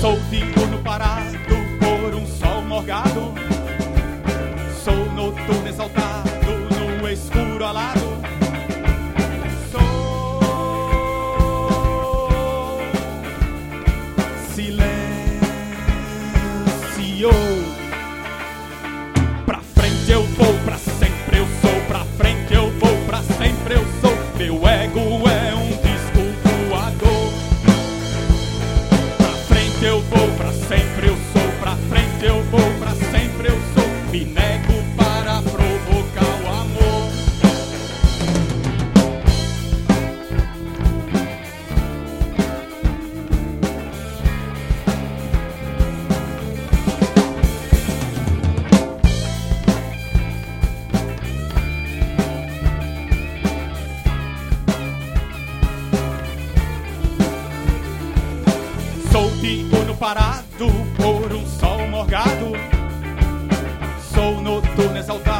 Sou diurno parado por um sol morgado. Sou noturno exaltado no escuro alado. Sou silêncio. Eu vou, pra sempre eu sou. Pra frente eu vou, pra sempre eu sou. Me Diurno parado por um sol morgado. Sou noturno exaltado